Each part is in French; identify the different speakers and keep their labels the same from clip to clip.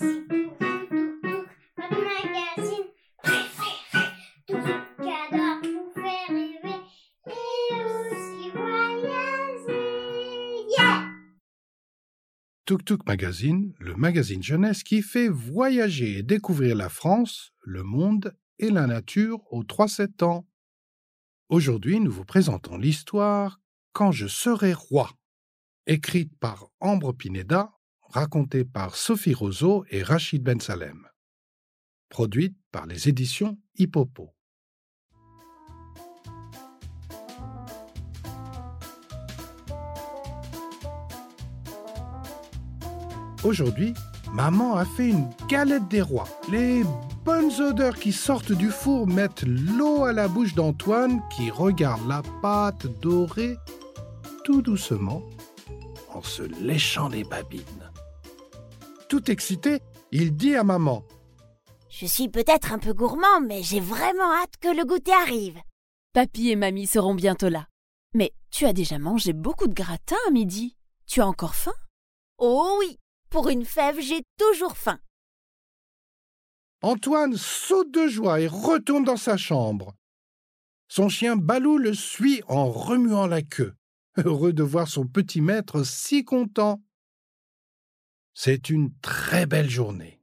Speaker 1: Magazine. Yeah!
Speaker 2: Tuk Tuk Magazine, le magazine jeunesse qui fait voyager et découvrir la France, le monde et la nature aux 3-7 ans. Aujourd'hui, nous vous présentons l'histoire Quand je serai roi, écrite par Ambre Pineda, racontée par Sophie Roseau et Rachid Ben Salem. Produite par les éditions Hippopo. Aujourd'hui, maman a fait une galette des rois. Les bonnes odeurs qui sortent du four mettent l'eau à la bouche d'Antoine qui regarde la pâte dorée tout doucement en se léchant les babines. Tout excité, il dit à maman
Speaker 3: Je suis peut-être un peu gourmand, mais j'ai vraiment hâte que le goûter arrive.
Speaker 4: Papy et mamie seront bientôt là. Mais tu as déjà mangé beaucoup de gratin à midi. Tu as encore faim?
Speaker 3: Oh oui, pour une fève, j'ai toujours faim.
Speaker 2: Antoine saute de joie et retourne dans sa chambre. Son chien Balou le suit en remuant la queue, heureux de voir son petit maître si content. C'est une très belle journée.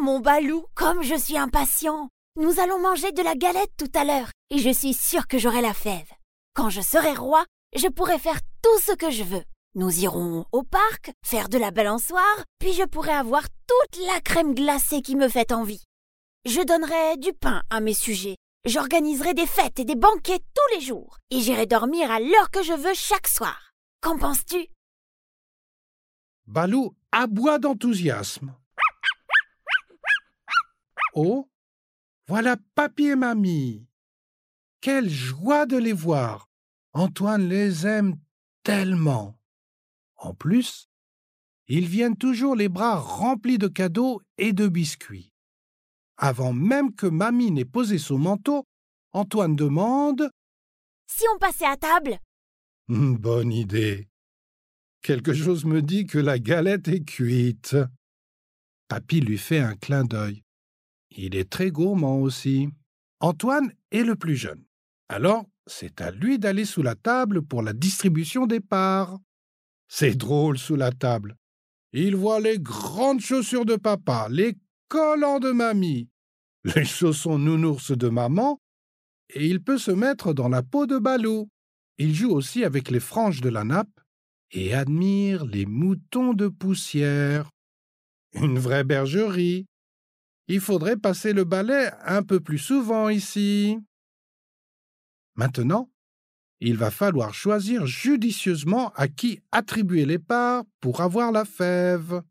Speaker 3: Mon balou, comme je suis impatient. Nous allons manger de la galette tout à l'heure, et je suis sûre que j'aurai la fève. Quand je serai roi, je pourrai faire tout ce que je veux. Nous irons au parc, faire de la balançoire, puis je pourrai avoir toute la crème glacée qui me fait envie. Je donnerai du pain à mes sujets. J'organiserai des fêtes et des banquets tous les jours, et j'irai dormir à l'heure que je veux chaque soir. Qu'en penses-tu?
Speaker 2: Balou aboie d'enthousiasme. Oh, voilà papy et mamie. Quelle joie de les voir. Antoine les aime tellement. En plus, ils viennent toujours les bras remplis de cadeaux et de biscuits. Avant même que mamie n'ait posé son manteau, Antoine demande
Speaker 3: Si on passait à table
Speaker 2: Hum, Bonne idée. Quelque chose me dit que la galette est cuite. Papy lui fait un clin d'œil. Il est très gourmand aussi. Antoine est le plus jeune. Alors, c'est à lui d'aller sous la table pour la distribution des parts. C'est drôle sous la table. Il voit les grandes chaussures de papa, les collants de mamie, les chaussons nounours de maman, et il peut se mettre dans la peau de Balou. Il joue aussi avec les franges de la nappe et admire les moutons de poussière. Une vraie bergerie. Il faudrait passer le balai un peu plus souvent ici. Maintenant, il va falloir choisir judicieusement à qui attribuer les parts pour avoir la fève.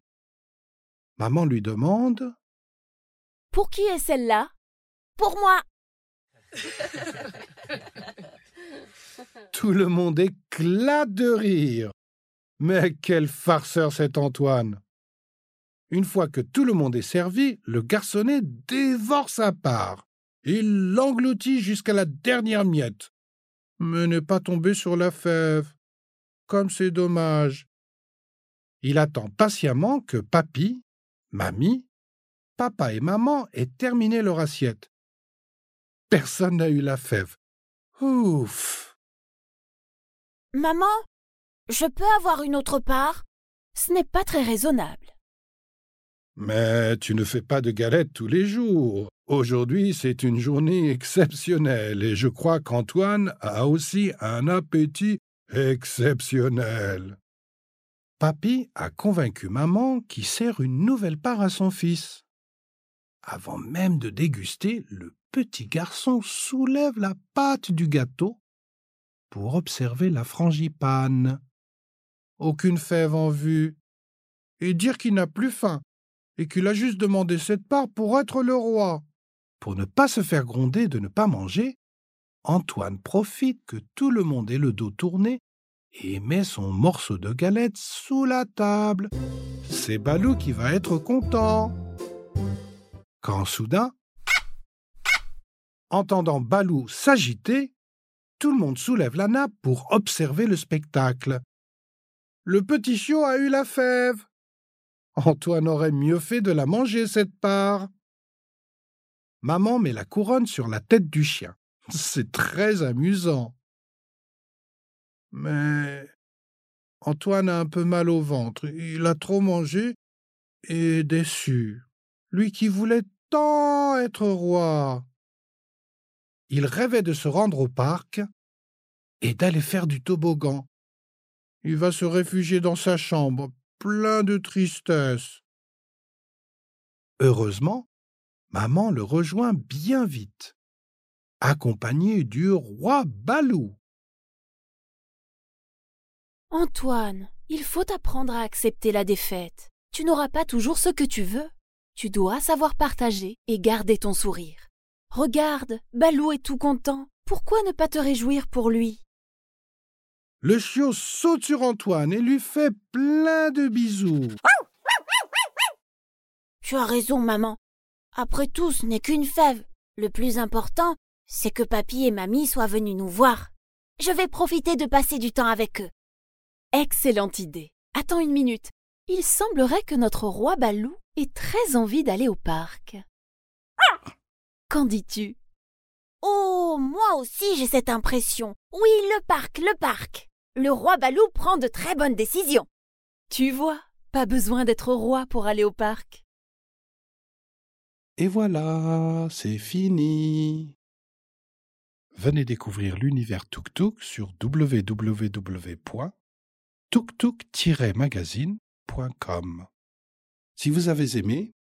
Speaker 2: Maman lui demande
Speaker 4: Pour qui est celle-là?
Speaker 3: Pour moi
Speaker 2: Tout le monde éclate de rire. Mais quel farceur cet Antoine Une fois que tout le monde est servi, le garçonnet dévore sa part. Il l'engloutit jusqu'à la dernière miette. Mais n'est pas tombé sur la fève. Comme c'est dommage. Il attend patiemment que papy, mamie, papa et maman aient terminé leur assiette. Personne n'a eu la fève. Ouf.
Speaker 3: Maman, je peux avoir une autre part?
Speaker 4: Ce n'est pas très raisonnable.
Speaker 2: Mais tu ne fais pas de galettes tous les jours. Aujourd'hui, c'est une journée exceptionnelle et je crois qu'Antoine a aussi un appétit exceptionnel. Papy a convaincu maman qui sert une nouvelle part à son fils. Avant même de déguster, le petit garçon soulève la pâte du gâteau pour observer la frangipane. Aucune fève en vue. Et dire qu'il n'a plus faim et qu'il a juste demandé cette part pour être le roi. Pour ne pas se faire gronder de ne pas manger, Antoine profite que tout le monde ait le dos tourné et met son morceau de galette sous la table. C'est Balou qui va être content. Quand soudain, entendant Balou s'agiter, tout le monde soulève la nappe pour observer le spectacle. Le petit chiot a eu la fève. Antoine aurait mieux fait de la manger, cette part. Maman met la couronne sur la tête du chien. C'est très amusant. Mais Antoine a un peu mal au ventre. Il a trop mangé et est déçu. Lui qui voulait tant être roi. Il rêvait de se rendre au parc et d'aller faire du toboggan. Il va se réfugier dans sa chambre, plein de tristesse. Heureusement, maman le rejoint bien vite, accompagné du roi Balou.
Speaker 4: Antoine, il faut apprendre à accepter la défaite. Tu n'auras pas toujours ce que tu veux. Tu dois savoir partager et garder ton sourire. Regarde, Balou est tout content. Pourquoi ne pas te réjouir pour lui?
Speaker 2: Le chiot saute sur Antoine et lui fait plein de bisous.
Speaker 3: Tu as raison, maman. Après tout, ce n'est qu'une fève. Le plus important, c'est que papy et mamie soient venus nous voir. Je vais profiter de passer du temps avec eux.
Speaker 4: Excellente idée. Attends une minute. Il semblerait que notre roi Balou ait très envie d'aller au parc. Qu'en dis-tu?
Speaker 3: Oh, moi aussi j'ai cette impression. Oui, le parc, le parc. Le roi Balou prend de très bonnes décisions.
Speaker 4: Tu vois, pas besoin d'être roi pour aller au parc.
Speaker 2: Et voilà, c'est fini. Venez découvrir l'univers Tuk Tuk sur www.tuktuk-magazine.com. Si vous avez aimé,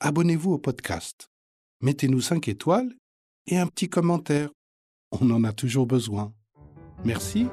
Speaker 2: abonnez-vous au podcast, mettez-nous 5 étoiles et un petit commentaire. On en a toujours besoin. Merci.